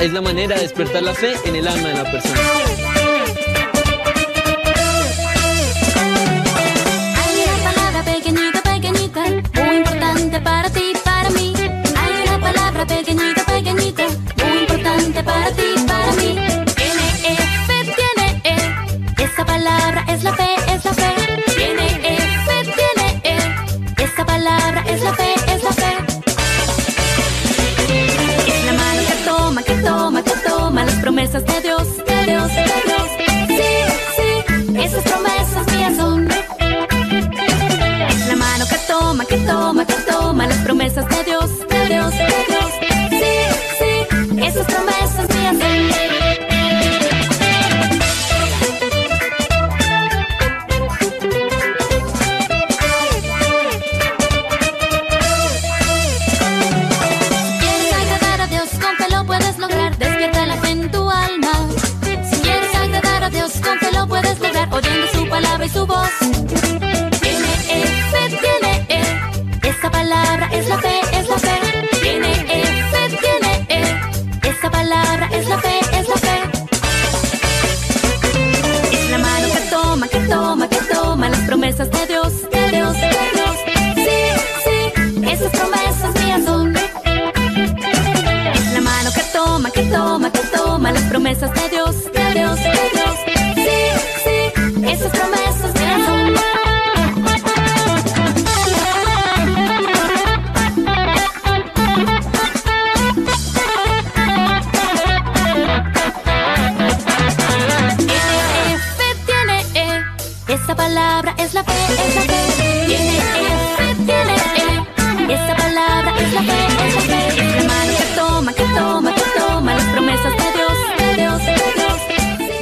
es la manera de despertar la fe en el alma de la persona. Hay una palabra pequeñita, pequeñita, muy importante para ti, para mí. Hay una palabra pequeñita, pequeñita, muy importante para ti, para mí. Fe, tiene E. Esa palabra es la fe, promesas de Dios, de Dios. Toma, toma, las promesas de Dios, de Dios, de Dios.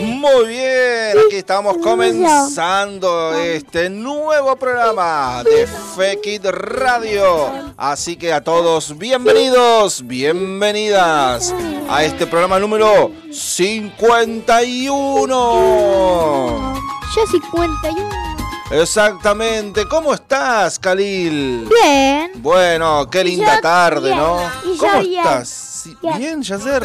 Muy bien, aquí estamos comenzando este nuevo programa de Fekit Radio. Así que a todos, bienvenidos, bienvenidas a este programa número 51. Yo 51. Exactamente, ¿cómo estás, Khalil? Bien. Bueno, qué linda Yo tarde, bien. ¿no? ¿Cómo bien. estás? Sí, Bien. Bien, Yacer.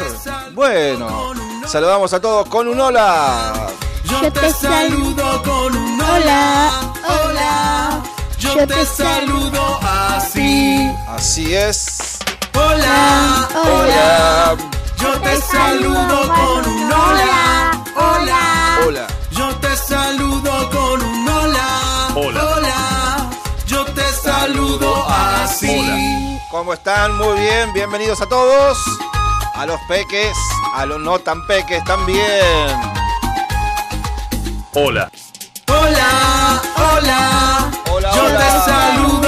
Bueno, saludamos a todos con un hola. Yo te saludo con un hola. Hola. Yo te saludo así. Así es. Hola, Hola. yo te saludo con un hola. Hola, Hola. yo te saludo con un hola. Hola, yo te saludo así. ¿Cómo están? Muy bien, bienvenidos a todos. A los peques, a los no tan peques también. Hola. Hola, hola, Hola, yo hola. te saludo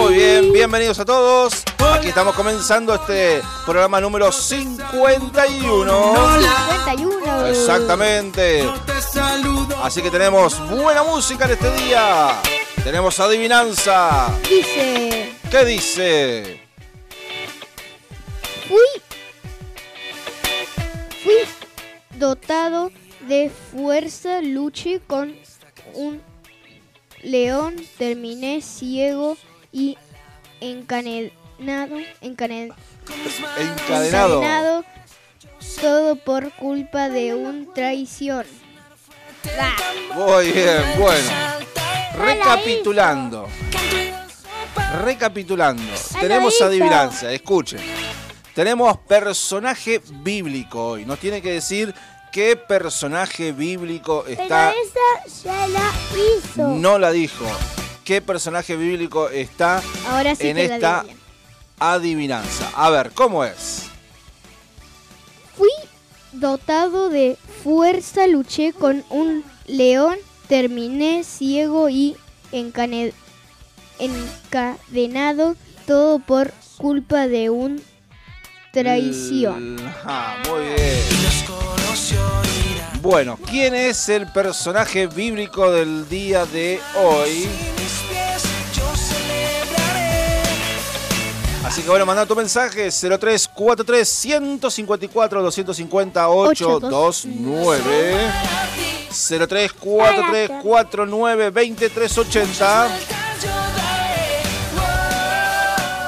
Muy bien, bienvenidos a todos. Aquí estamos comenzando este programa número 51. 51. Exactamente. Así que tenemos buena música en este día. Tenemos adivinanza. Dice, ¿Qué dice? fui, fui dotado de fuerza, luché con un león, terminé ciego y encadenado, Encadenado. encadenado, todo por culpa de un traición. Muy bien, bueno. Recapitulando. Recapitulando. Tenemos adivinanza, escuchen. Tenemos personaje bíblico hoy. Nos tiene que decir qué personaje bíblico está. esa ya la hizo. No la dijo. ¿Qué personaje bíblico está Ahora sí en esta adivinanza? A ver, ¿cómo es? Fui dotado de fuerza, luché con un león, terminé ciego y encane- encadenado, todo por culpa de un traición. Ah, muy bien. Bueno, ¿quién es el personaje bíblico del día de hoy? Así que bueno, manda tu mensaje 0343 154 250 829 0343492380.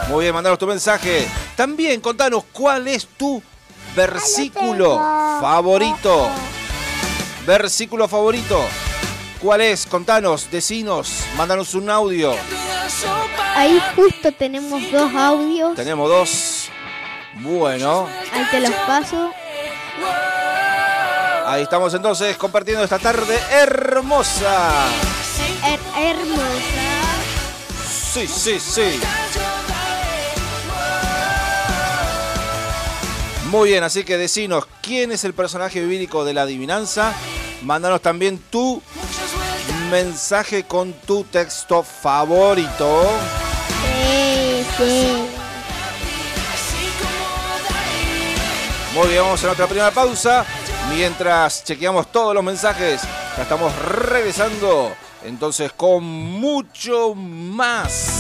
Muy bien, mandanos tu mensaje. También contanos cuál es tu versículo favorito. Versículo favorito. ¿Cuál es? Contanos, decinos, mándanos un audio. Ahí justo tenemos dos audios. Tenemos dos. Bueno, Ahí te los paso. ahí estamos entonces compartiendo esta tarde hermosa. Her- hermosa. Sí, sí, sí. Muy bien, así que decinos quién es el personaje bíblico de la adivinanza. Mándanos también tu mensaje con tu texto favorito. Sí, sí. Muy bien, vamos a nuestra primera pausa. Mientras chequeamos todos los mensajes, ya estamos regresando. Entonces, con mucho más.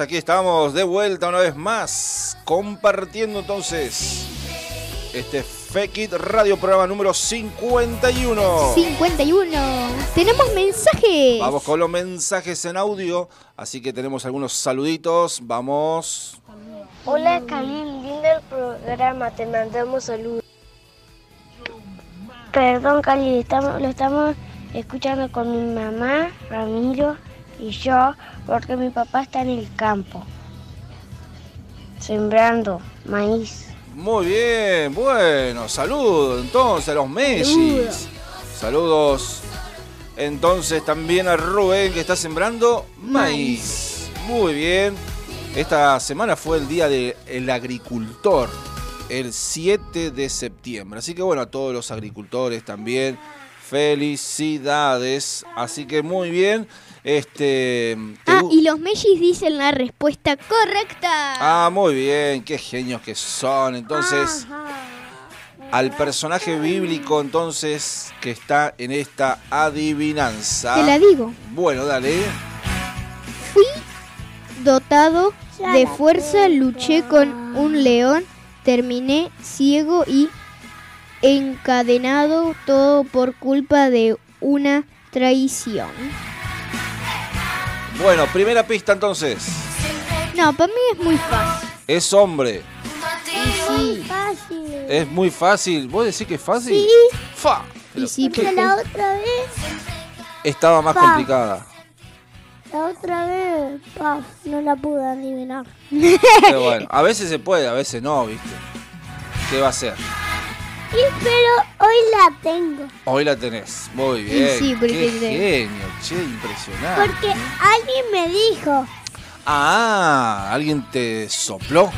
Aquí estamos de vuelta una vez más, compartiendo entonces este Fekit Radio programa número 51. 51. Tenemos mensajes. Vamos con los mensajes en audio, así que tenemos algunos saluditos, vamos. Hola Khalil, lindo el programa, te mandamos saludos. Perdón Khalil, estamos, lo estamos escuchando con mi mamá, Ramiro y yo, porque mi papá está en el campo, sembrando maíz. Muy bien, bueno, saludos entonces a los Messi. Saludos entonces también a Rubén que está sembrando maíz. Muy bien. Esta semana fue el Día del Agricultor, el 7 de septiembre. Así que bueno, a todos los agricultores también, felicidades. Así que muy bien. Este, ¿te Ah, y los Mellis dicen la respuesta correcta. Ah, muy bien, qué genios que son. Entonces, al personaje bíblico entonces que está en esta adivinanza. Te la digo. Bueno, dale. Fui dotado de fuerza, luché con un león, terminé ciego y encadenado, todo por culpa de una traición. Bueno, primera pista entonces. No, para mí es muy fácil. Es hombre. Sí, Es muy fácil. ¿Vos decís que es fácil? Sí. Fa. y Pero ¿qué? porque- otra vez, Estaba más complicada. la otra vez, pa, no la pude adivinar. Pero bueno, a veces se puede, a veces no, ¿viste? ¿Qué va a ser? Pero hoy la tengo, Hoy la tenés. Muy bien. sí, porque Qué genio, che, impresionante. alguien me dijo. Ah, ¿alguien te sopló?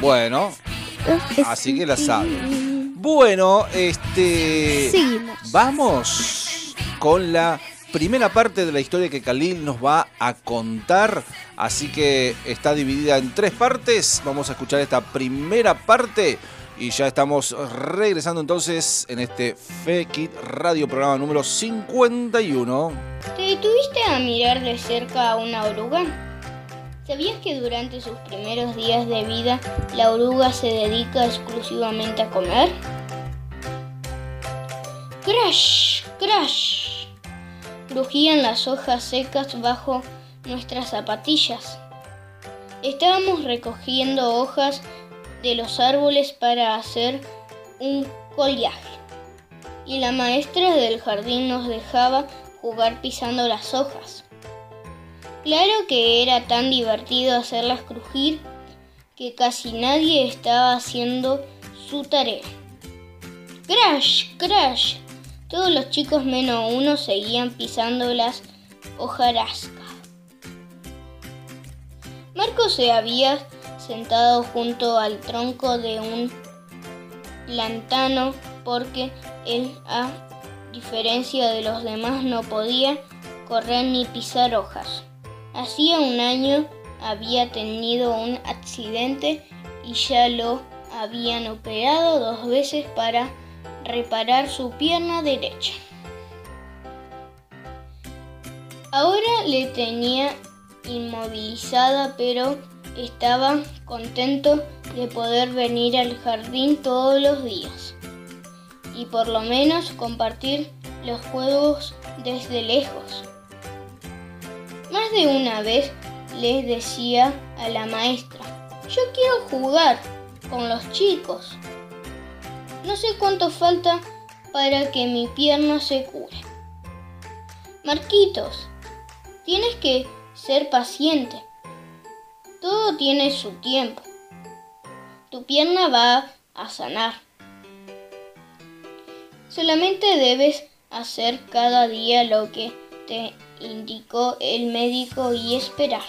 Bueno, así que la sabe. Bueno, este. Seguimos. Vamos con la primera parte de la historia que Khalil nos va a contar. Así que está dividida en tres partes. Vamos a escuchar esta primera parte. Y ya estamos regresando entonces en este Fekit Radio programa número 51. ¿Te detuviste a mirar de cerca a una oruga? ¿Sabías que durante sus primeros días de vida la oruga se dedica exclusivamente a comer? ¡Crash! ¡Crash! Crujían las hojas secas bajo nuestras zapatillas. Estábamos recogiendo hojas de los árboles para hacer un collaje y la maestra del jardín nos dejaba jugar pisando las hojas. Claro que era tan divertido hacerlas crujir que casi nadie estaba haciendo su tarea. ¡Crash! ¡Crash! Todos los chicos menos uno seguían pisando las hojarascas. Marco se había sentado junto al tronco de un plantano porque él, a diferencia de los demás, no podía correr ni pisar hojas. Hacía un año había tenido un accidente y ya lo habían operado dos veces para reparar su pierna derecha. Ahora le tenía inmovilizada, pero estaba contento de poder venir al jardín todos los días y por lo menos compartir los juegos desde lejos. Más de una vez les decía a la maestra, yo quiero jugar con los chicos. No sé cuánto falta para que mi pierna se cure. Marquitos, tienes que ser paciente. Todo tiene su tiempo. Tu pierna va a sanar. Solamente debes hacer cada día lo que te indicó el médico y esperar.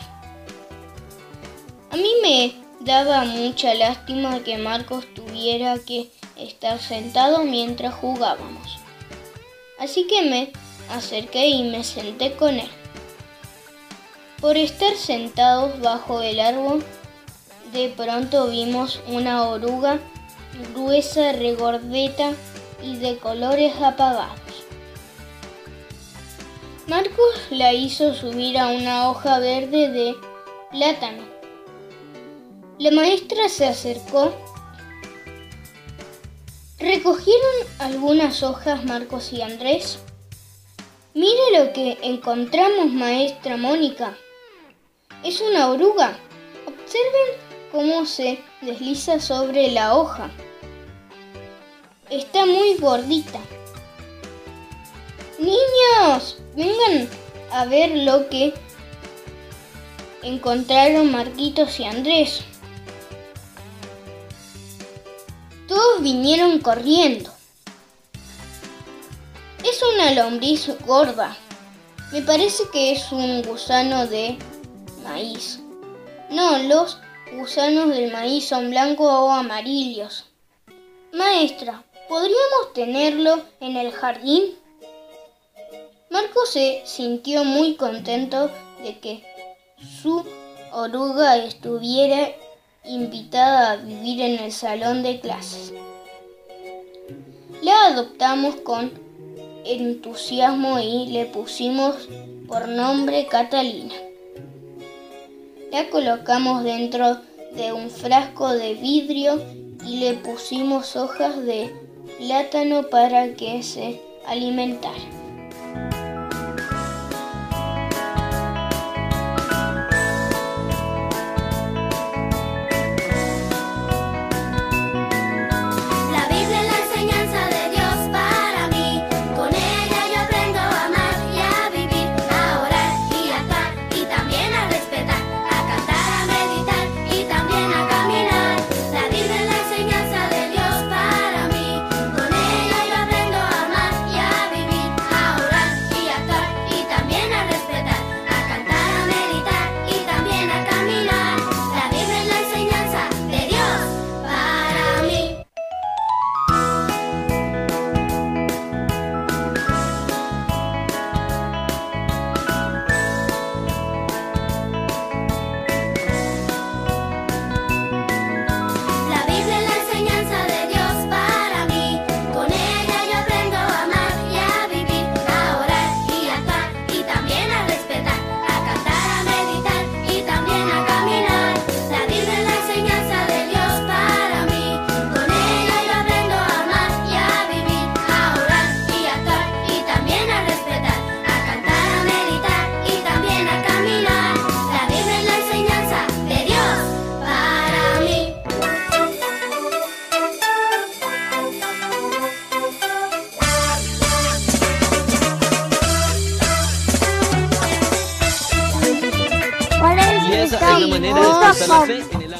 A mí me daba mucha lástima que Marcos tuviera que estar sentado mientras jugábamos. Así que me acerqué y me senté con él. Por estar sentados bajo el árbol, de pronto vimos una oruga gruesa, regordeta y de colores apagados. Marcos la hizo subir a una hoja verde de plátano. La maestra se acercó. Recogieron algunas hojas Marcos y Andrés. Mire lo que encontramos, maestra Mónica. Es una oruga. Observen cómo se desliza sobre la hoja. Está muy gordita. Niños, vengan a ver lo que encontraron Marquitos y Andrés. Todos vinieron corriendo. Es una lombriz gorda. Me parece que es un gusano de maíz. No, los gusanos del maíz son blancos o amarillos. Maestra, ¿podríamos tenerlo en el jardín? Marco se sintió muy contento de que su oruga estuviera invitada a vivir en el salón de clases. La adoptamos con entusiasmo y le pusimos por nombre Catalina. La colocamos dentro de un frasco de vidrio y le pusimos hojas de plátano para que se alimentara.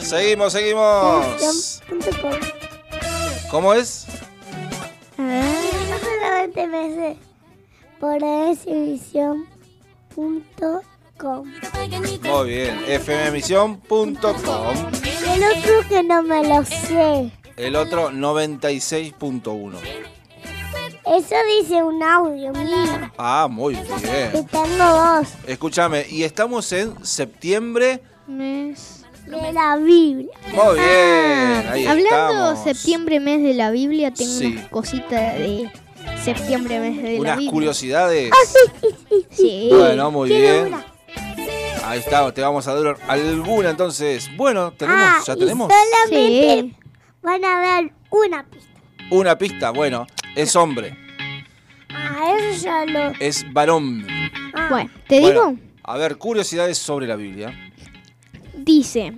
Seguimos, seguimos. ¿Cómo es? A ver, solamente me sé por fmemisión.com. Muy bien, fmemisión.com. El otro que no me lo sé. El otro 96.1. Eso dice un audio mío. Ah, muy bien. Y tengo dos. Escúchame, y estamos en septiembre. Mes de la Biblia. Muy bien, ahí Hablando estamos. septiembre, mes de la Biblia, tengo Sí. unas cositas de septiembre, mes de la Unas Biblia. curiosidades. Sí. Bueno, muy Quiero bien. una. Ahí está, te vamos a dar alguna entonces. Bueno, tenemos, Ah, ya y tenemos solamente Sí. van a dar una pista. una pista. Bueno, es hombre, Ah, eso ya lo. es varón. Ah, Bueno, te Bueno, digo, A ver, curiosidades sobre la Biblia. Dice,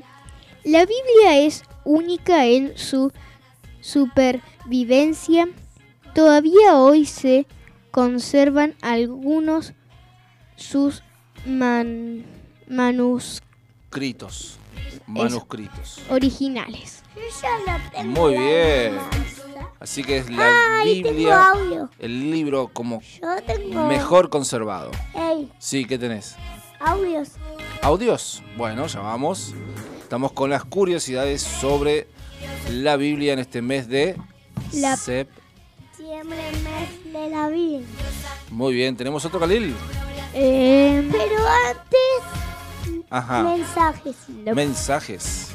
la Biblia es única en su supervivencia. Todavía hoy se conservan algunos sus man- manuscritos manuscritos. originales. yo ya lo tengo. Muy bien. Así que es la tengo Biblia, audio. el libro como Yo tengo. mejor conservado. Ey, Sí, ¿qué tenés? audios. Audios. Bueno, ya vamos. Estamos con las curiosidades sobre la Biblia en este mes de La- sep- Siempre mes de la Biblia. Muy bien, ¿tenemos otro Khalil? Eh, Pero antes, Ajá. mensajes. Mensajes.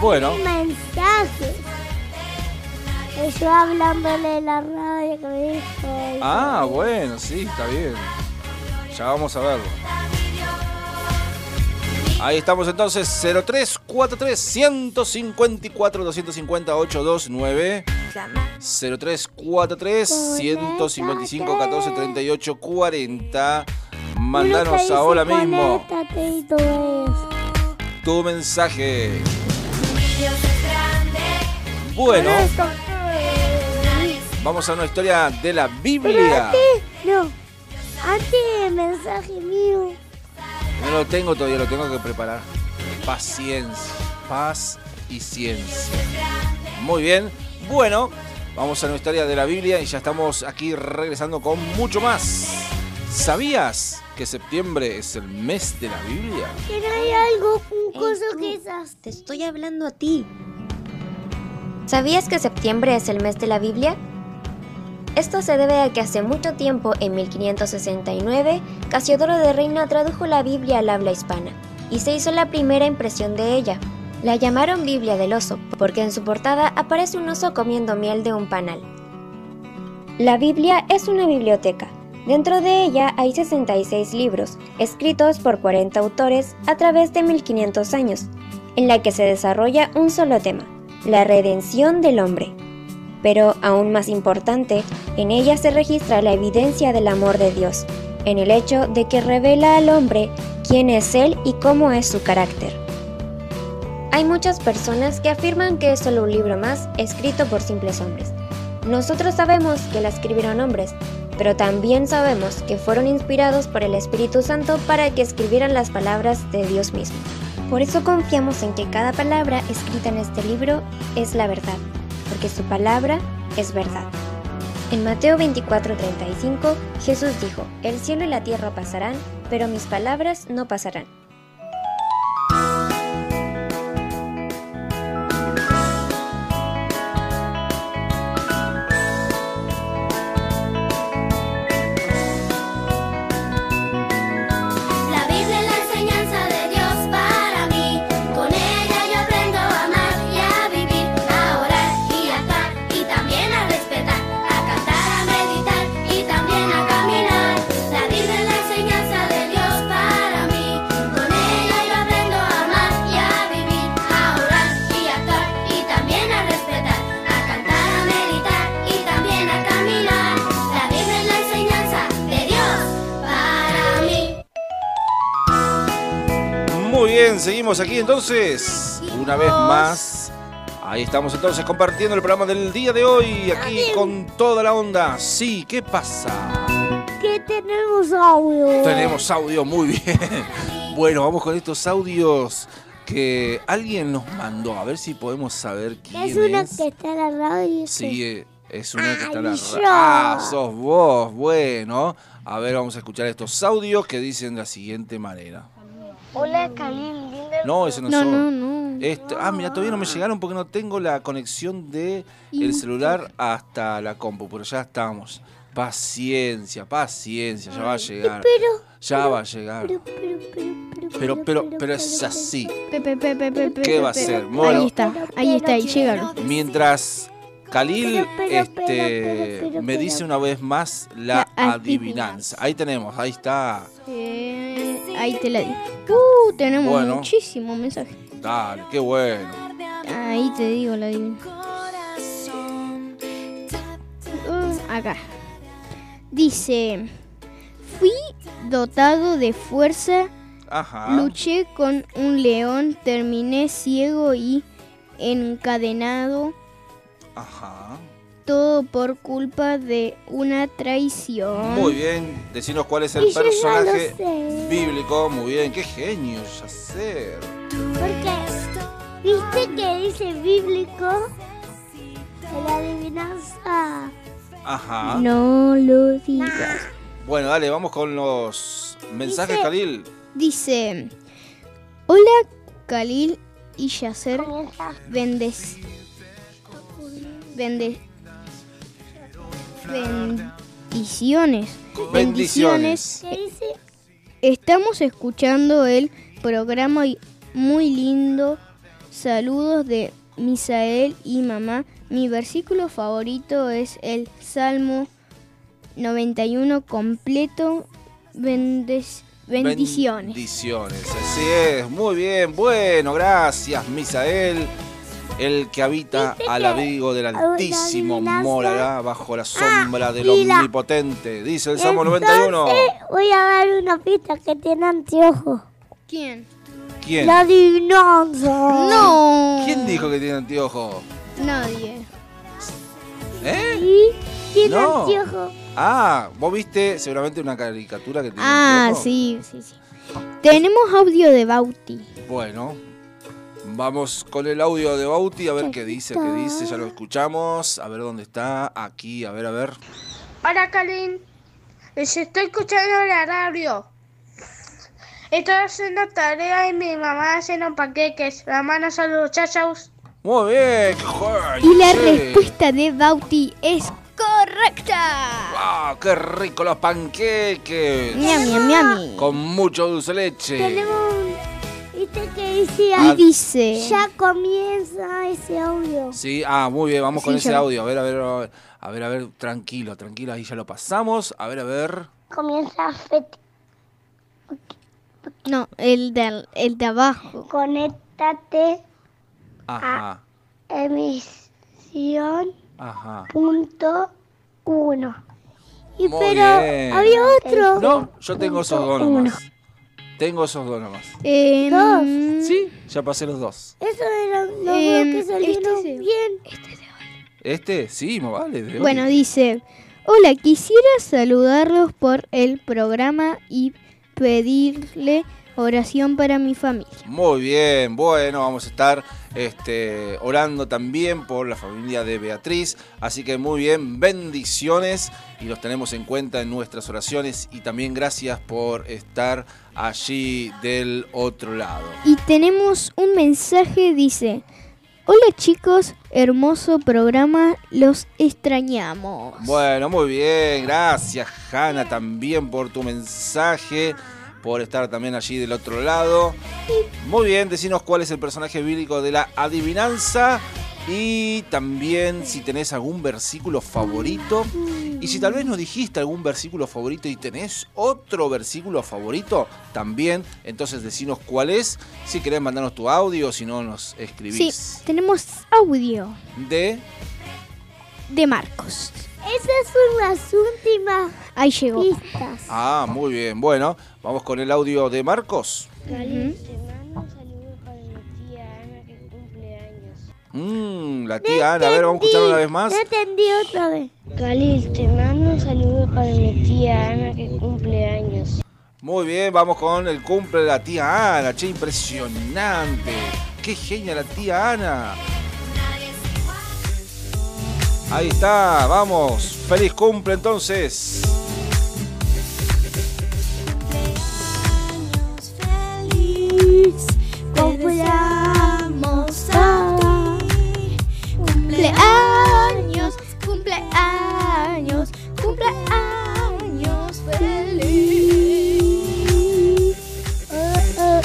Bueno, Mensajes. Yo hablándole de la radio que me dijo. ah, bueno, sí, está bien. Ya vamos a verlo. Ahí estamos entonces, 0343 154 250 829 0343 155 14 38 40 Mandanos ahora mismo tu mensaje. Bueno, vamos a una historia de la Biblia. No, antes mensaje mío. No lo tengo todavía, lo tengo que preparar. Paciencia, paz y ciencia. Muy bien, bueno, vamos a una historia de la Biblia y ya estamos aquí regresando con mucho más. ¿Sabías que septiembre es el mes de la Biblia? Que no hay algo, un coso que esas. Te estoy hablando a ti. ¿Sabías que septiembre es el mes de la Biblia? Esto se debe a que hace mucho tiempo, en 1569, Casiodoro de Reina tradujo la Biblia al habla hispana y se hizo la primera impresión de ella. La llamaron Biblia del oso porque en su portada aparece un oso comiendo miel de un panal. La Biblia es una biblioteca. Dentro de ella hay 66 libros, escritos por 40 autores a través de 1500 años, en la que se desarrolla un solo tema, la redención del hombre. Pero aún más importante, en ella se registra la evidencia del amor de Dios, en el hecho de que revela al hombre quién es Él y cómo es su carácter. Hay muchas personas que afirman que es solo un libro más escrito por simples hombres. Nosotros sabemos que la escribieron hombres, pero también sabemos que fueron inspirados por el Espíritu Santo para que escribieran las palabras de Dios mismo. Por eso confiamos en que cada palabra escrita en este libro es la verdad, porque su palabra es verdad. En Mateo 24:35 Jesús dijo, El cielo y la tierra pasarán, pero mis palabras no pasarán. Seguimos aquí entonces. Una vez más. Ahí estamos entonces compartiendo el programa del día de hoy. Aquí con toda la onda. Sí, ¿qué pasa? Que tenemos audio. Tenemos audio, muy bien. Bueno, vamos con estos audios que alguien nos mandó. A ver si podemos saber quién Es es. una que está en la radio. Sí, eh, es una que está en la Ay, ra- yo. Ah, sos vos. Bueno, a ver, vamos a escuchar estos audios que dicen de la siguiente manera. Hola, Khalil, linda. No, ese no, No, son. no, no. Este- ah, mira, todavía no me llegaron porque no tengo la conexión de el celular hasta la compu, pero ya estamos. Paciencia, paciencia, ya va a llegar. Pero, Ya va a llegar. pero, pero, pero, pero, Pero, pero, pero es así. ¿Qué va a ser? Bueno. Ahí está, ahí está, ahí llegaron. Mientras Khalil Pero, pero, este, pero, pero, me pero. dice una vez más la La adivinanza. adivinanza. Ahí tenemos, ahí está. Eh, ahí te la di. Uh, tenemos Bueno. muchísimos mensajes. Dale, qué bueno. Ahí te digo la adivinanza. Uh, acá. Dice, fui dotado de fuerza, Ajá. luché con un león, terminé ciego y encadenado, Ajá. Todo por culpa de una traición. Muy bien. Decinos cuál es el Y yo ya lo personaje sé. bíblico. Muy bien, qué genio, Yacer. Porque, ¿viste que dice bíblico? De la adivinanza. Ajá. No lo digas. Bueno, dale, vamos con los mensajes, Dice- Khalil. Dice, hola Khalil y Yasser, Comienza. bendes, bende- bendiciones. Bendiciones. Estamos escuchando el programa muy lindo. Saludos de Misael y mamá. Mi versículo favorito es el Salmo 91 completo bendiciones. Bendiciones, así es. Muy bien, bueno, gracias, Misael. El que habita al abrigo del Altísimo adivinanza? mora bajo la sombra del Omnipotente. Dice el Salmo 91. Entonces, voy a dar una pista que tiene anteojos. ¿Quién? ¿Quién? La adivinanza. No. ¿Quién dijo que tiene anteojos? Nadie. ¿Eh? Sí, tiene No. anteojos. Ah, vos viste seguramente una caricatura que tiene Ah, anteojos? sí, sí, sí. Tenemos audio de Bauti. Bueno, vamos con el audio de Bauti a ver qué dice, qué dice. Ya lo escuchamos. A ver dónde está. Aquí, a ver, a ver. Hola, Kalin. Les estoy escuchando en la radio. Estoy haciendo tarea y mi mamá haciendo panqueques. Mamá, no saludos, chao, chao. Muy bien, genio, Y la sí. respuesta de Bauti es correcta. ¡Ah, qué rico los panqueques! Miami, miami. Con mucho dulce de leche. Tenemos. ¿Viste que dice? Ah. Y dice. Ya comienza ese audio. Sí, ah, muy bien, vamos con ese audio. A ver, a ver, a ver, a ver, a ver, tranquilo, tranquilo, ahí ya lo pasamos. A ver, a ver. Comienza Fet. No, el de, el de abajo. Conéctate Ajá, emisión ajá. punto uno. Y Muy pero bien. había otro. No, yo tengo esos dos nomás. Tengo esos dos nomás. Em, Dos. Sí, ya pasé los dos. Eso eran los Em, dos que salieron este se- bien. Este, sí, me vale. de Bueno, hoy. dice, hola, quisiera saludarlos por el programa y pedirle oración para mi familia. Muy bien, bueno, vamos a estar este, orando también por la familia de Beatriz. Así que muy bien, bendiciones y los tenemos en cuenta en nuestras oraciones y también gracias por estar allí del otro lado. Y tenemos un mensaje, dice, hola chicos, hermoso programa, los extrañamos. Bueno, muy bien, gracias Hanna también por tu mensaje, por estar también allí del otro lado. Muy bien, decinos cuál es el personaje bíblico de la adivinanza y también si tenés algún versículo favorito. Y si tal vez no dijiste algún versículo favorito y tenés otro versículo favorito, también, entonces decinos cuál es. Si querés mandarnos tu audio, si no nos Sí, escribís. tenemos audio De de Marcos. Esas son las últimas Ahí llegó. pistas. Ah, muy bien. Bueno, vamos con el audio de Marcos. Galín, te mando un saludo para mi tía Ana que cumple años. Mmm, la tía Ana. A ver, vamos a escuchar una vez más. No entendí otra vez. Galil, te mando un saludo para mi tía Ana que cumple años. Muy bien, vamos con el cumple de la tía Ana. Che, impresionante. Qué genia la tía Ana. Ahí está, vamos. Feliz cumple entonces. Feliz cumpleaños a ti. Cumpleaños, cumpleaños, cumpleaños feliz. Oh, oh,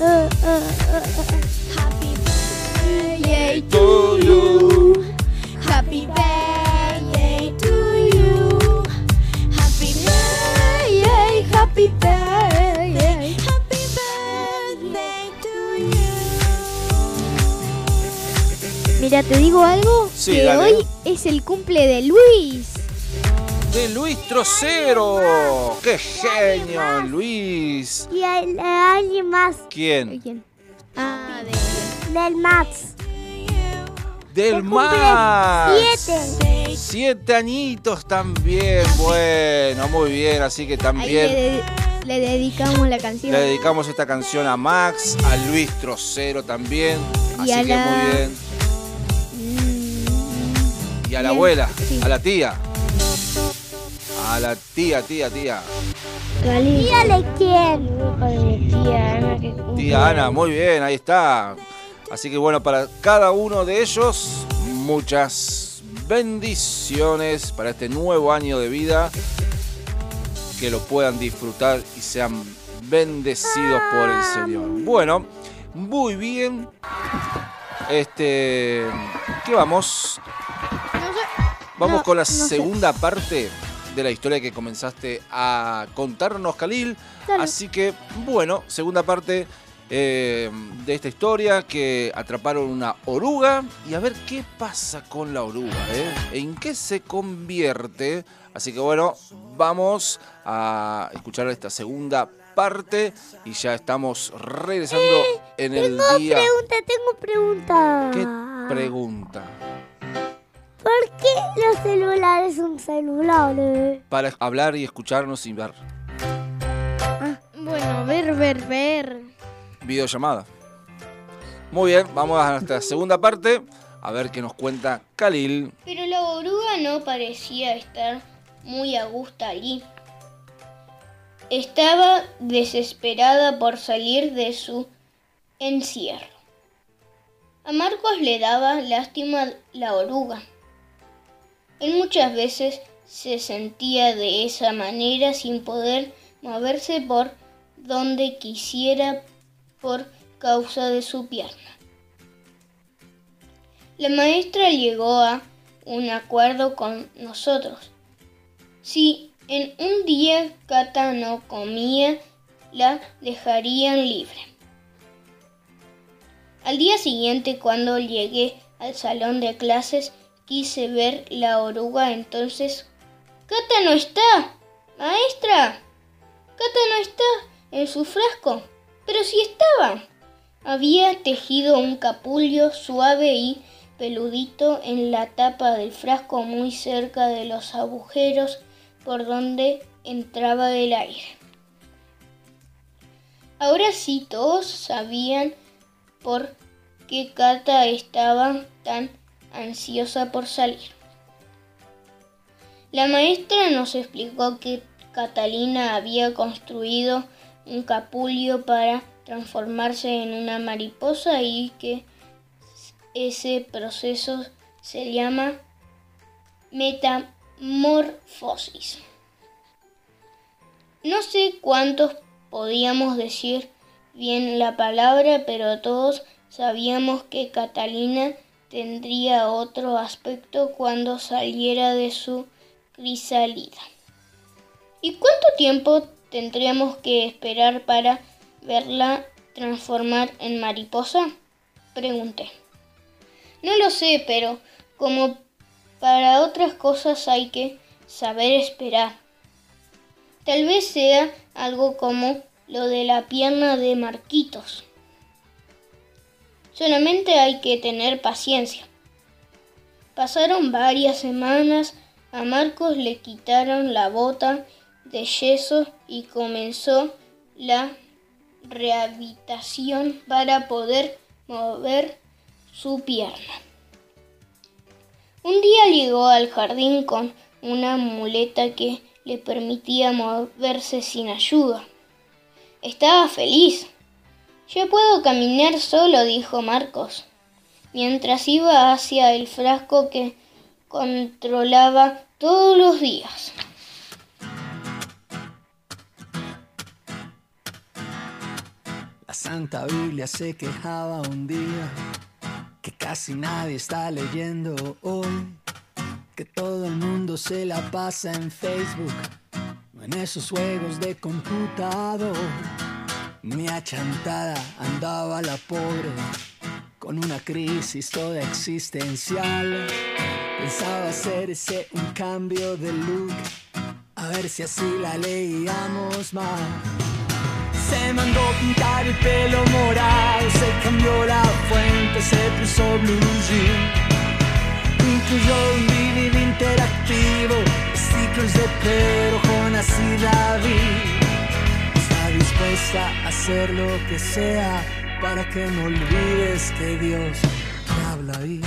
oh. Happy birthday To digo algo Sí, que dale. hoy es el cumple de Luis. De Luis Trocero. Qué genio, Luis. Y hay alguien más ¿Quién? ¿Quién? Ah, de del Max. Del Max. siete. Siete añitos también. Bueno, muy bien. Así que Ahí también le, de- le dedicamos la canción. le dedicamos esta canción a Max, a Luis Trocero también. Y Así a que la- muy bien. Y a la abuela, sí. a la tía. A la tía, tía, tía. Saludo para mi tía Ana que Tía Ana, muy bien, ahí está. Así que bueno, para cada uno de ellos, muchas bendiciones para este nuevo año de vida. Que lo puedan disfrutar y sean bendecidos por el Señor. Bueno, muy bien. Este, ¿qué vamos? Vamos No, con la no sé. segunda parte de la historia que comenzaste a contarnos, Khalil. Dale. Así que, bueno, segunda parte eh, de esta historia que atraparon una oruga y a ver qué pasa con la oruga, ¿eh? ¿En qué se convierte? Así que bueno, vamos a escuchar esta segunda parte y ya estamos regresando en el Tengo día. pregunta, tengo pregunta. ¿Qué pregunta? ¿Por qué los celulares son celulares? Para hablar y escucharnos sin ver. Bueno, ver, ver, ver. Videollamada. Muy bien, vamos a nuestra segunda parte. A ver qué nos cuenta Khalil. Pero la oruga no parecía estar muy a gusto allí. Estaba desesperada por salir de su encierro. A Marcos le daba lástima la oruga. Él muchas veces se sentía de esa manera sin poder moverse por donde quisiera por causa de su pierna. La maestra llegó a un acuerdo con nosotros. Si en un día Cata no comía, la dejarían libre. Al día siguiente, cuando llegué al salón de clases, quise ver la oruga, entonces... ¡Cata no está! ¡Maestra! Cata no está en su frasco. Pero sí estaba. Había tejido un capullo suave y peludito en la tapa del frasco muy cerca de los agujeros por donde entraba el aire. Ahora sí todos sabían por qué Cata estaba tan ansiosa por salir. La maestra nos explicó que Catalina había construido un capullo para transformarse en una mariposa y que ese proceso se llama metamorfosis. No sé cuántos podíamos decir bien la palabra, pero todos sabíamos que Catalina tendría otro aspecto cuando saliera de su crisálida. ¿Y cuánto tiempo tendríamos que esperar para verla transformar en mariposa? Pregunté. No lo sé, pero como para otras cosas hay que saber esperar. Tal vez sea algo como lo de la pierna de Marquitos. Solamente hay que tener paciencia. Pasaron varias semanas, a Marcos le quitaron la bota de yeso y comenzó la rehabilitación para poder mover su pierna. Un día llegó al jardín con una muleta que le permitía moverse sin ayuda. Estaba feliz. Ya puedo caminar solo, dijo Marcos, mientras iba hacia el frasco que controlaba todos los días. La Santa Biblia se quejaba un día que casi nadie está leyendo hoy, que todo el mundo se la pasa en Facebook, o en esos juegos de computador. Muy achantada andaba la pobre, con una crisis toda existencial. Pensaba hacerse un cambio de look, a ver si así la leíamos más. Se mandó pintar el pelo morado, se cambió la fuente, se puso blue jean. Incluyó un DVD interactivo, ciclos de Pedro, Jonas y David. Está dispuesta a hacer lo que sea para que no olvides que Dios te habla ahí.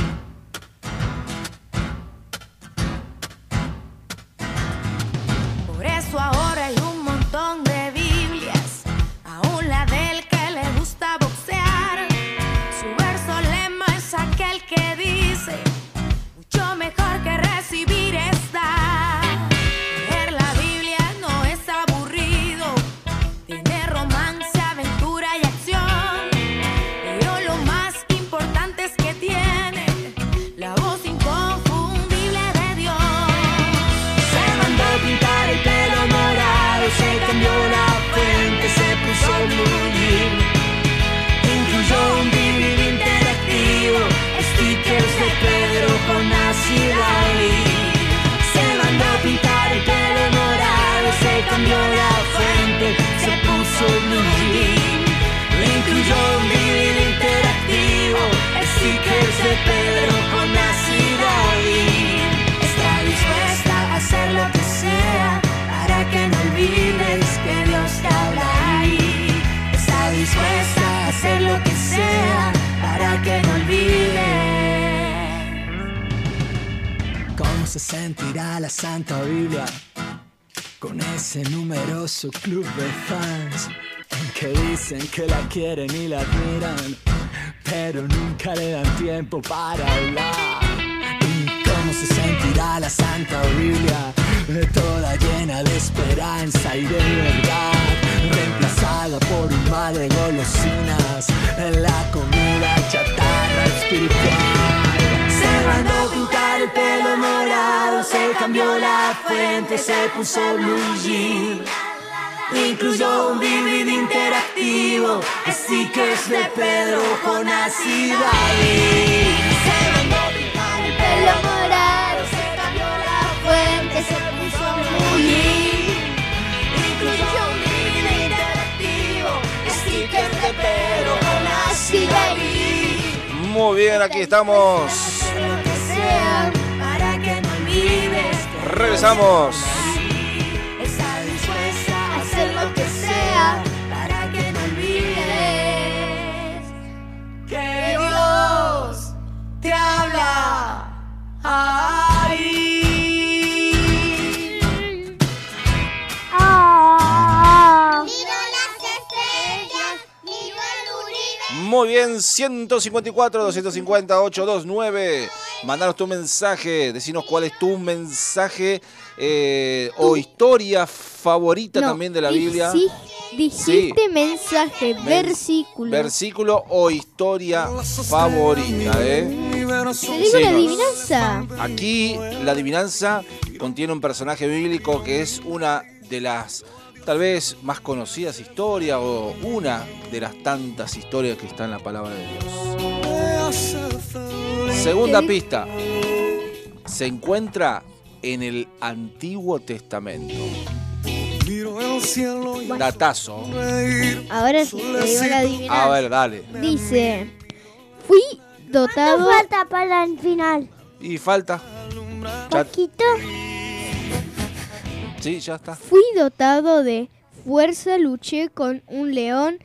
Quieren y la admiran, pero nunca le dan tiempo para hablar? ¿Y cómo se sentirá la Santa Biblia toda llena de esperanza y de verdad? Reemplazada por un mar de golosinas en la comida chatarra espiritual. Se mandó pintar el pelo morado, se cambió la fuente, se puso blue. Incluyó un DVD interactivo, stickers de Pedro con ácido. Se mandó pintar el pelo morado, se cambió la fuente, se puso blue jean. Incluyó un DVD interactivo, stickers de Pedro con ácido. Muy bien, aquí estamos. Lo te habla ahí. Miro las estrellas, miro el Uribe. Muy bien, 154 250 829. Mandanos tu mensaje, decinos cuál es tu mensaje eh, o historia favorita No, también de la Biblia. Dijiste mensaje, versículo. Versículo o historia favorita, ¿eh? Te digo la Sí, adivinanza. Aquí la adivinanza contiene un personaje bíblico que es una de las tal vez más conocidas historias o una de las tantas historias que está en la palabra de Dios. Segunda pista. Se encuentra en el Antiguo Testamento. Datazo. Ahora sí, te digo la adivinanza. A ver, dale. Dice, fui dotado... No falta para el final. Y falta. Ya- Poquito. sí, ya está. Fui dotado de fuerza, luché con un león,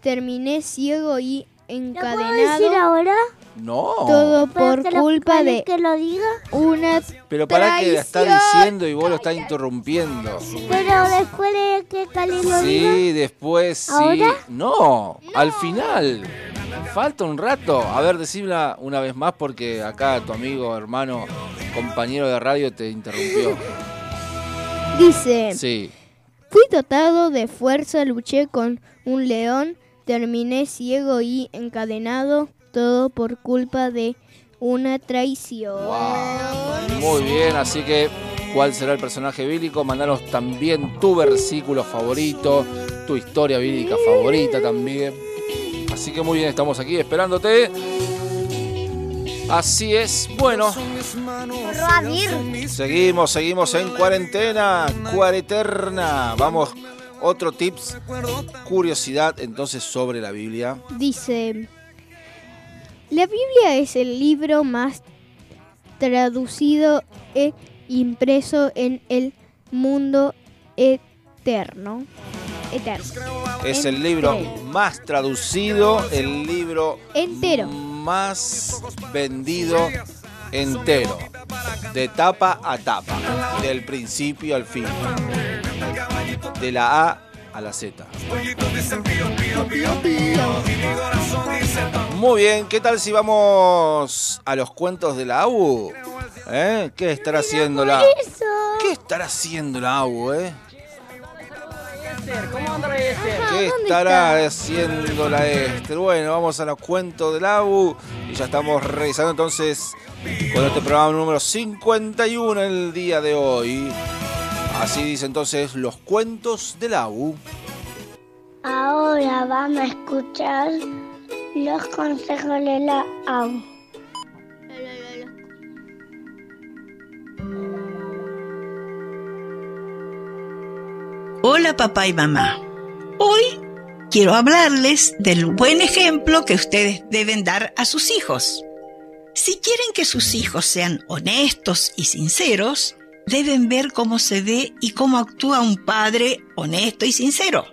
terminé ciego y ¿Lo puedo decir ahora? No. Todo ¿Para por culpa de que lo diga? una Pero para que la está diciendo y vos lo estás interrumpiendo. Pero después de que Cali lo diga. Sí, después sí. ¿Ahora? No, al final. Falta un rato. A ver, decímela una vez más porque acá tu amigo, hermano, compañero de radio te interrumpió. Dice, Sí. fui dotado de fuerza, luché con un león, terminé ciego y encadenado, todo por culpa de una traición. Muy bien, así que ¿cuál será el personaje bíblico? Mandanos también tu versículo favorito, tu historia bíblica favorita también. Así que muy bien, estamos aquí esperándote. Así es, bueno, seguimos, seguimos en cuarentena, cuareterna. Vamos, otro tips, curiosidad entonces sobre la Biblia. Dice, la Biblia es el libro más traducido e impreso en el mundo eterno. Eterno. Es el libro más traducido, el libro Entero. más vendido entero, de tapa a tapa, del principio al fin, de la A a la Z. Muy bien, ¿qué tal si vamos a los cuentos de la AU? ¿Eh? ¿Qué estará haciendo la ¿Qué estará haciendo la AU, eh? ¿Qué estará haciendo la Esther? Bueno, vamos a los cuentos del AU y ya estamos revisando entonces con este programa número 51 el día de hoy. Así dice entonces los cuentos del AU. Ahora vamos a escuchar los consejos de la AU. Hola papá y mamá. Hoy quiero hablarles del buen ejemplo que ustedes deben dar a sus hijos. Si quieren que sus hijos sean honestos y sinceros, deben ver cómo se ve y cómo actúa un padre honesto y sincero.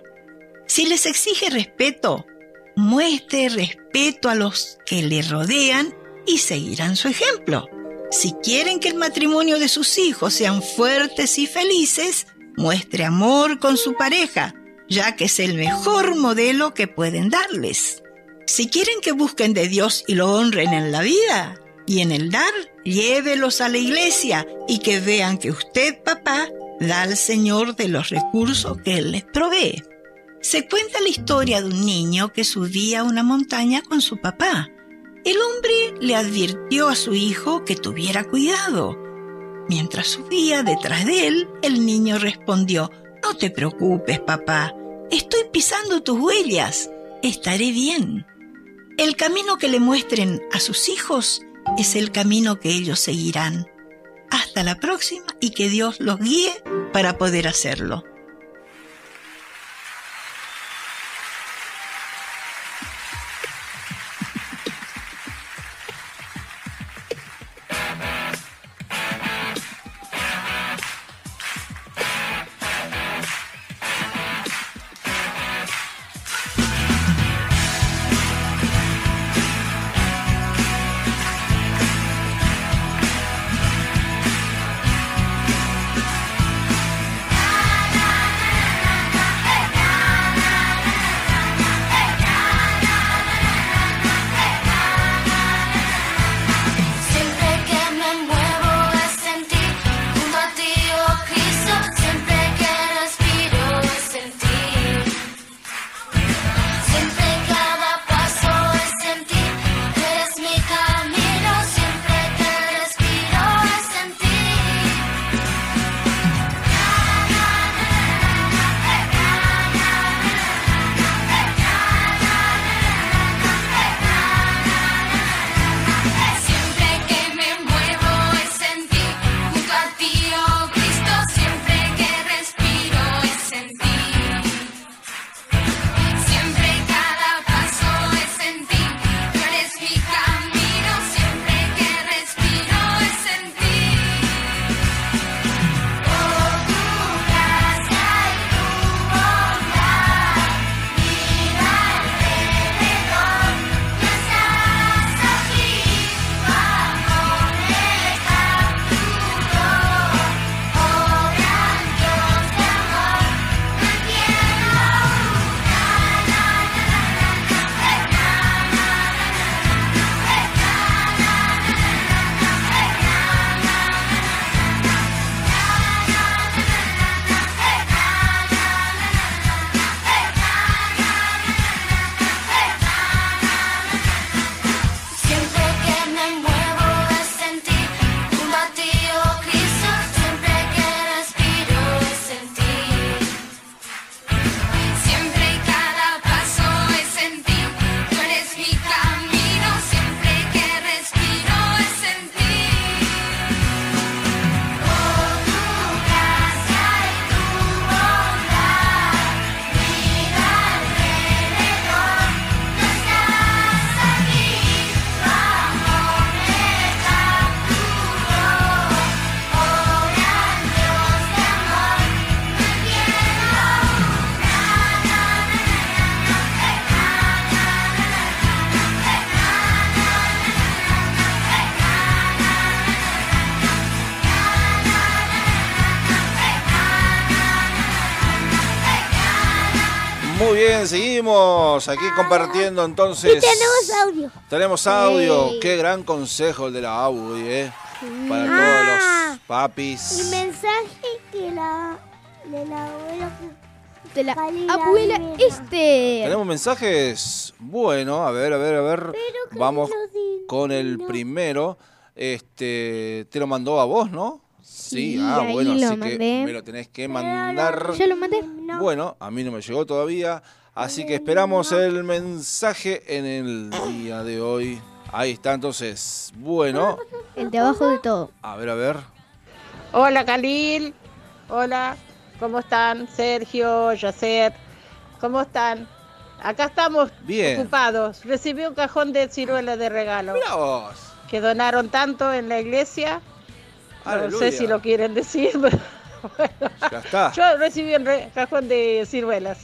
Si les exige respeto, muestre respeto a los que le rodean y seguirán su ejemplo. Si quieren que el matrimonio de sus hijos sean fuertes y felices, muestre amor con su pareja, ya que es el mejor modelo que pueden darles. Si quieren que busquen de Dios y lo honren en la vida y en el dar, llévelos a la iglesia y que vean que usted, papá, da al Señor de los recursos que Él les provee. Se cuenta la historia de un niño que subía una montaña con su papá. El hombre le advirtió a su hijo que tuviera cuidado. Mientras subía detrás de él, el niño respondió, No te preocupes, papá, estoy pisando tus huellas, estaré bien. El camino que le muestren a sus hijos es el camino que ellos seguirán. Hasta la próxima y que Dios los guíe para poder hacerlo. Aquí compartiendo entonces. Y tenemos audio. Tenemos audio. Sí. Qué gran consejo el de la ABU, ¿eh? Para Ah. todos los Y papis. mensaje que la de la abuela De la abuela este. ¿Tenemos mensajes? Bueno, a ver, a ver, a ver. Vamos con el primero. Este, te lo mandó a vos, ¿no? Sí, ah, ahí bueno, lo así que me lo tenés que mandar. ¿Ya lo mandé? Bueno, a mí no me llegó todavía, así que esperamos el mensaje en el día de hoy. Ahí está, entonces. Bueno, El de abajo de todo. a ver, a ver. Hola Khalil, hola, ¿cómo están? Sergio, Yacet. ¿Cómo están? Acá estamos Bien. ocupados. Recibí un cajón de ciruelas de regalo. Mira vos. Que donaron tanto en la iglesia. No sé si lo quieren decir, pero Ya está. yo recibí un re- cajón de ciruelas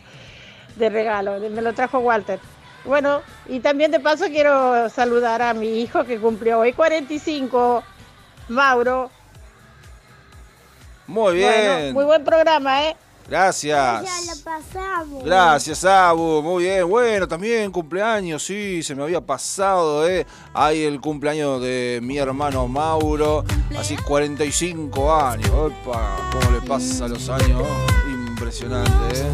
de regalo. de- Me lo trajo Walter. Bueno, y también de paso quiero saludar a mi hijo que cumplió hoy 45, Mauro. Muy bien. Bueno, muy buen programa, ¿eh? Gracias. Ya lo pasamos. Gracias, Abu. Muy bien. Bueno, también cumpleaños, sí, se me había pasado, ¿eh? Hay el cumpleaños de mi hermano Mauro, así 45 años. Opa, cómo le pasa los años. Impresionante, ¿eh?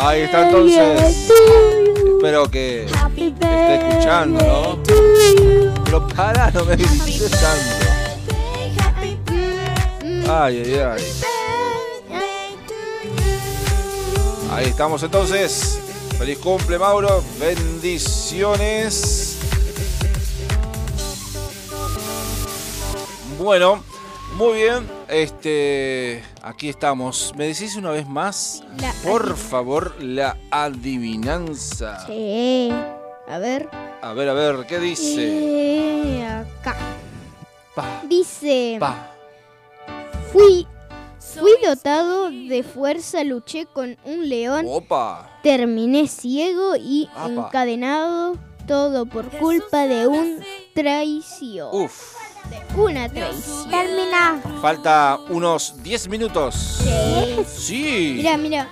Ahí está entonces. Espero que esté escuchando, ¿no? Pero para, no me dices tanto. Ay, ay, ay. Ahí estamos entonces. Feliz cumple, Mauro. Bendiciones. Bueno, muy bien. Este, aquí estamos. ¿Me decís una vez más, La por favor, la adivinanza? Sí. A ver. A ver, a ver, ¿qué dice? Eh, acá. Pa, Dice. pa. Fui. Fui dotado de fuerza, luché con un león, Opa. terminé ciego y Apa. encadenado, todo por culpa de un traición. Uf. De una traición. Termina. Falta unos 10 minutos. Sí. Sí. Mira, mira.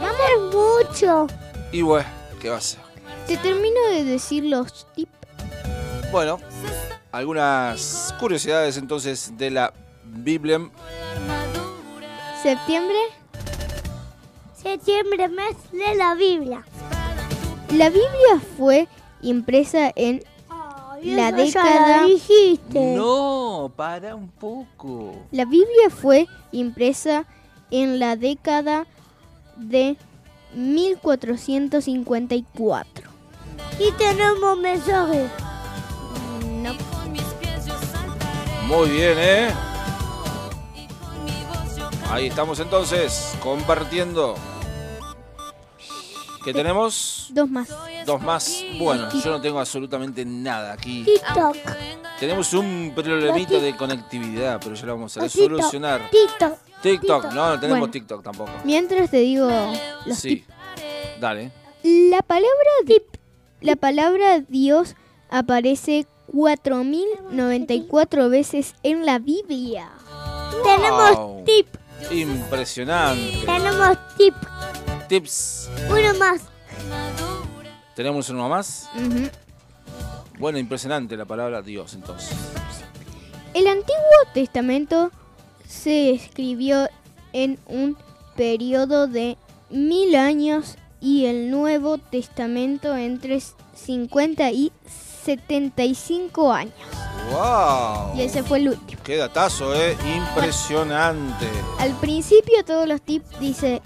Vamos mucho. Y bueno, ¿qué va a ser? Te termino de decir los tips. Bueno, algunas curiosidades entonces de la Biblia. Septiembre. Septiembre, mes de la Biblia. La Biblia fue impresa en la década. dijiste. No, para un poco. La Biblia fue impresa en la década de 1454. Y tenemos mensaje. No. Muy bien, ¿eh? Ahí estamos entonces, compartiendo. ¿Qué tenemos? Dos más. Dos más. Bueno, yo no tengo absolutamente nada aquí. TikTok. Tenemos un problemita de conectividad, pero ya lo vamos a TikTok. solucionar. TikTok. TikTok, no, no tenemos Bueno. TikTok tampoco. Mientras te digo los Sí. Dale. La palabra di- la palabra Dios aparece 4094 veces en la Biblia. Tenemos tip. Impresionante. Tenemos tip. Tips. Uno más. ¿Tenemos uno más? Bueno, impresionante la palabra Dios entonces. El Antiguo Testamento se escribió en un periodo de mil años y el Nuevo Testamento entre 50 y 75 años. ¡Wow! Y ese fue el último. ¡Qué datazo, eh! Impresionante. Al principio todos los tips dice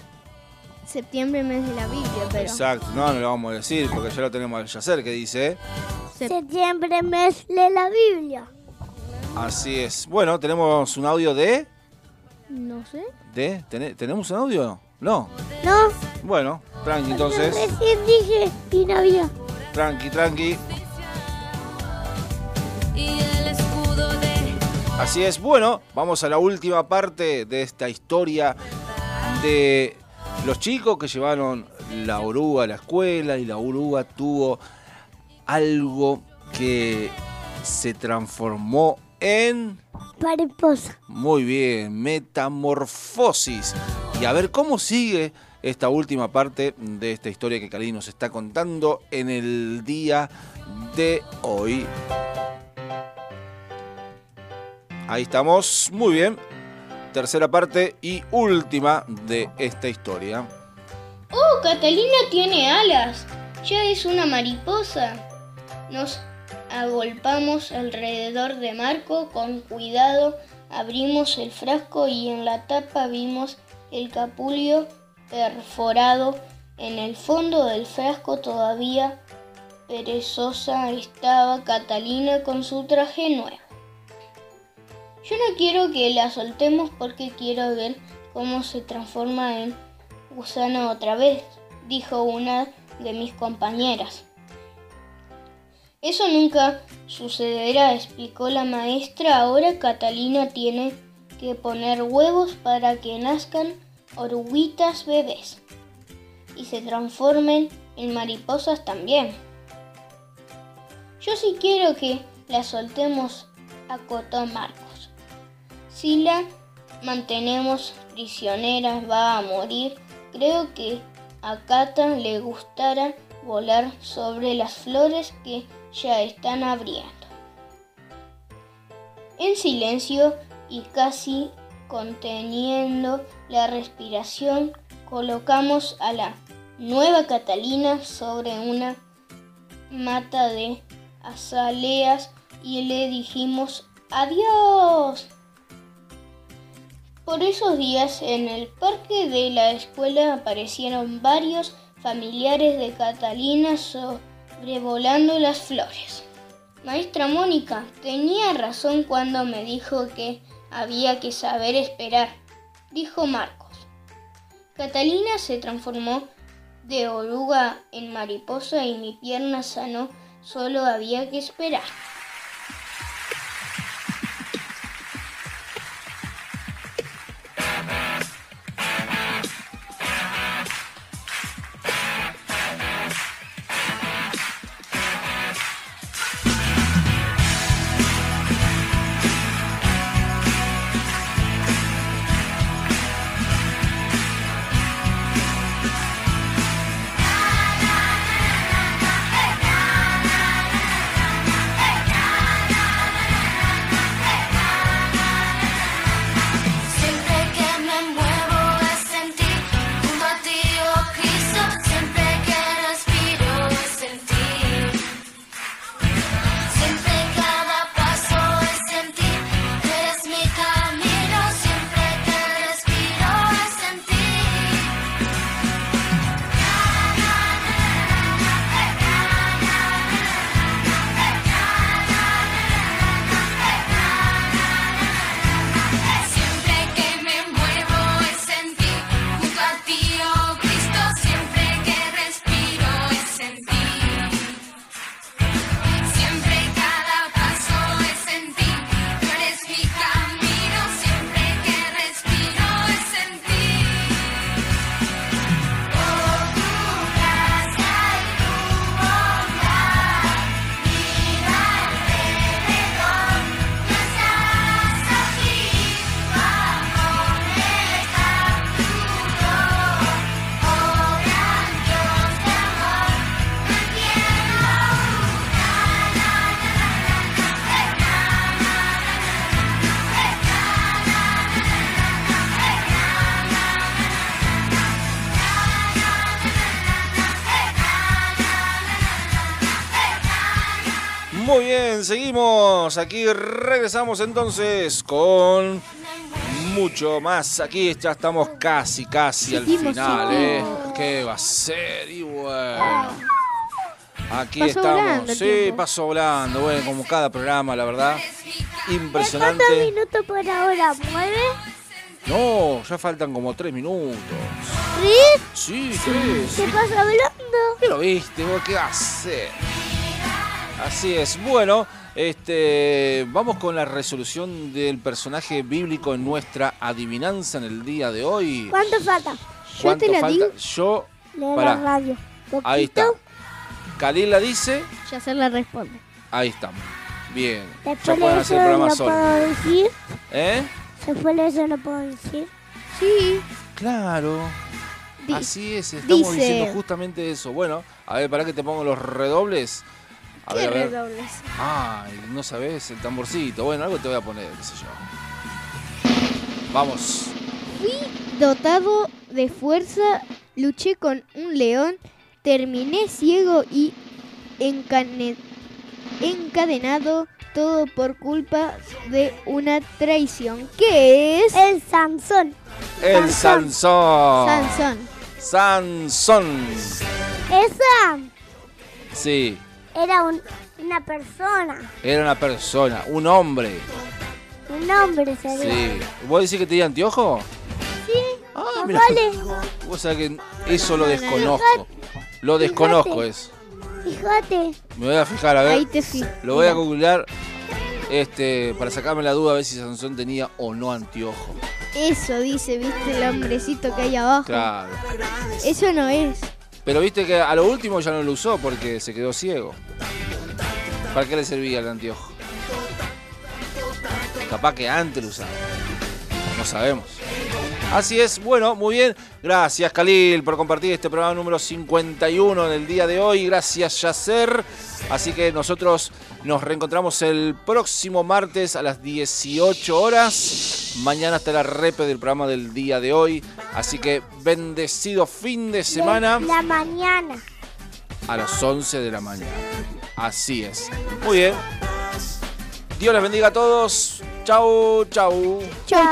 septiembre mes de la Biblia, pero Exacto, no, no lo vamos a decir porque ya lo tenemos al yacer que dice, ¿eh? Septiembre, mes de la Biblia. Así es. Bueno, tenemos un audio de... no sé. de ¿tene- ¿Tenemos un audio? No. No. Bueno, tranqui entonces. Recién dije y no había. Tranqui, tranqui. Y el escudo de Así es, bueno, vamos a la última parte de esta historia de los chicos que llevaron la oruga a la escuela y la oruga tuvo algo que se transformó en... Mariposa. Muy bien, metamorfosis. Y a ver cómo sigue esta última parte de esta historia que Cali nos está contando en el día de hoy. Ahí estamos, muy bien. Tercera parte y última de esta historia. ¡Oh, Catalina tiene alas! Ya es una mariposa. Nos agolpamos alrededor de Marco con cuidado, abrimos el frasco y en la tapa vimos el capullo perforado. En el fondo del frasco todavía perezosa estaba Catalina con su traje nuevo. Yo no quiero que la soltemos porque quiero ver cómo se transforma en gusano otra vez, dijo una de mis compañeras. Eso nunca sucederá, explicó la maestra. Ahora Catalina tiene que poner huevos para que nazcan oruguitas bebés y se transformen en mariposas también. Yo sí quiero que la soltemos, acotó Marcos. Si la mantenemos prisionera va a morir. Creo que a Cata le gustará volar sobre las flores que ya están abriendo. En silencio y casi conteniendo la respiración, colocamos a la nueva Catalina sobre una mata de azaleas y le dijimos adiós. Por esos días en el parque de la escuela aparecieron varios familiares de Catalina sobrevolando las flores. Maestra Mónica tenía razón cuando me dijo que había que saber esperar, dijo Marcos. Catalina se transformó de oruga en mariposa y mi pierna sanó, solo había que esperar. Aquí regresamos entonces con mucho más. Aquí ya estamos casi, casi al Seguimos, final, seguimos. ¿eh? ¿Qué va a ser? Y bueno. Aquí Pasó estamos. volando Sí, pasó volando. Bueno, como cada programa, la verdad. ¿Cuántos Impresionante. minutos por ahora? ¿Nueve? No, ya faltan como tres minutos. ¿Sí? Sí, sí. ¿Qué pasa hablando? ¿Qué lo viste? vos? ¿Qué va a hacer? Así es. Bueno, este, vamos con la resolución del personaje bíblico en nuestra adivinanza en el día de hoy. ¿Cuánto falta? ¿Cuánto falta? Yo, pará. la radio. ahí está. Kalila dice, Ya se la responde. ahí estamos. Bien. Ya Después pueden de hacer eso el programa no solo. puedo decir. ¿Eh? Después de eso no puedo decir. Sí. Claro. Di- Así es, estamos dice- diciendo justamente eso. Bueno, a ver, para que te pongo los redobles. A ¿Qué ver, a ver. redobles? Ay, no sabes, el tamborcito. Bueno, algo te voy a poner, qué sé yo. Vamos. Fui dotado de fuerza, luché con un león, terminé ciego y encane- encadenado, todo por culpa de una traición. ¿Qué es? El Sansón. El Sansón. Sansón. Sansón. Esa Sí, era un- una persona. era una persona, un hombre. Un nombre sería. Sí. ¿Vos decís que tenía anteojo? Sí. Ah, ¿no mira. vale? Vos sabés que eso lo desconozco. Lo desconozco es. Fíjate. Me voy a fijar a ver. Ahí te fijo. Lo voy a googlear este, para sacarme la duda a ver si Sansón tenía o no anteojo. Eso dice, viste el hombrecito que hay abajo. Claro. Eso no es. Pero viste que a lo último ya no lo usó porque se quedó ciego. ¿Para qué le servía el anteojo? Capaz que antes lo usaba. No sabemos. Así es, bueno, muy bien. Gracias, Khalil, por compartir este programa número 51 del día de hoy. Gracias, Yacer. Así que nosotros nos reencontramos el próximo martes a las 18 horas. Mañana está la repe del programa del día de hoy. Así que bendecido fin de semana La mañana. a las 11 de la mañana. Así es. Muy bien. Dios les bendiga a todos. Chau, chau, chau,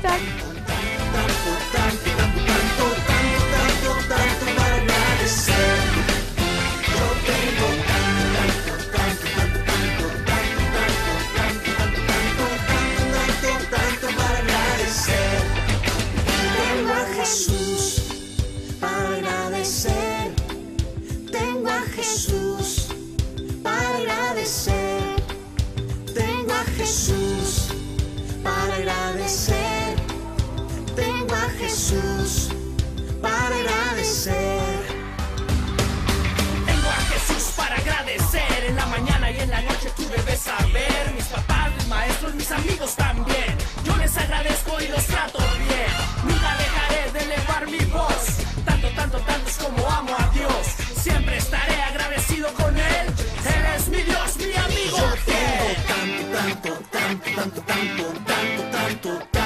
chau. Amigos también. Yo les agradezco y los trato bien. Nunca dejaré de elevar mi voz. Tanto, tanto, tanto es como amo a Dios. Siempre estaré agradecido con Él. Él es mi Dios, mi amigo. Yo tengo tanto, tanto, tanto, tanto, tanto, tanto,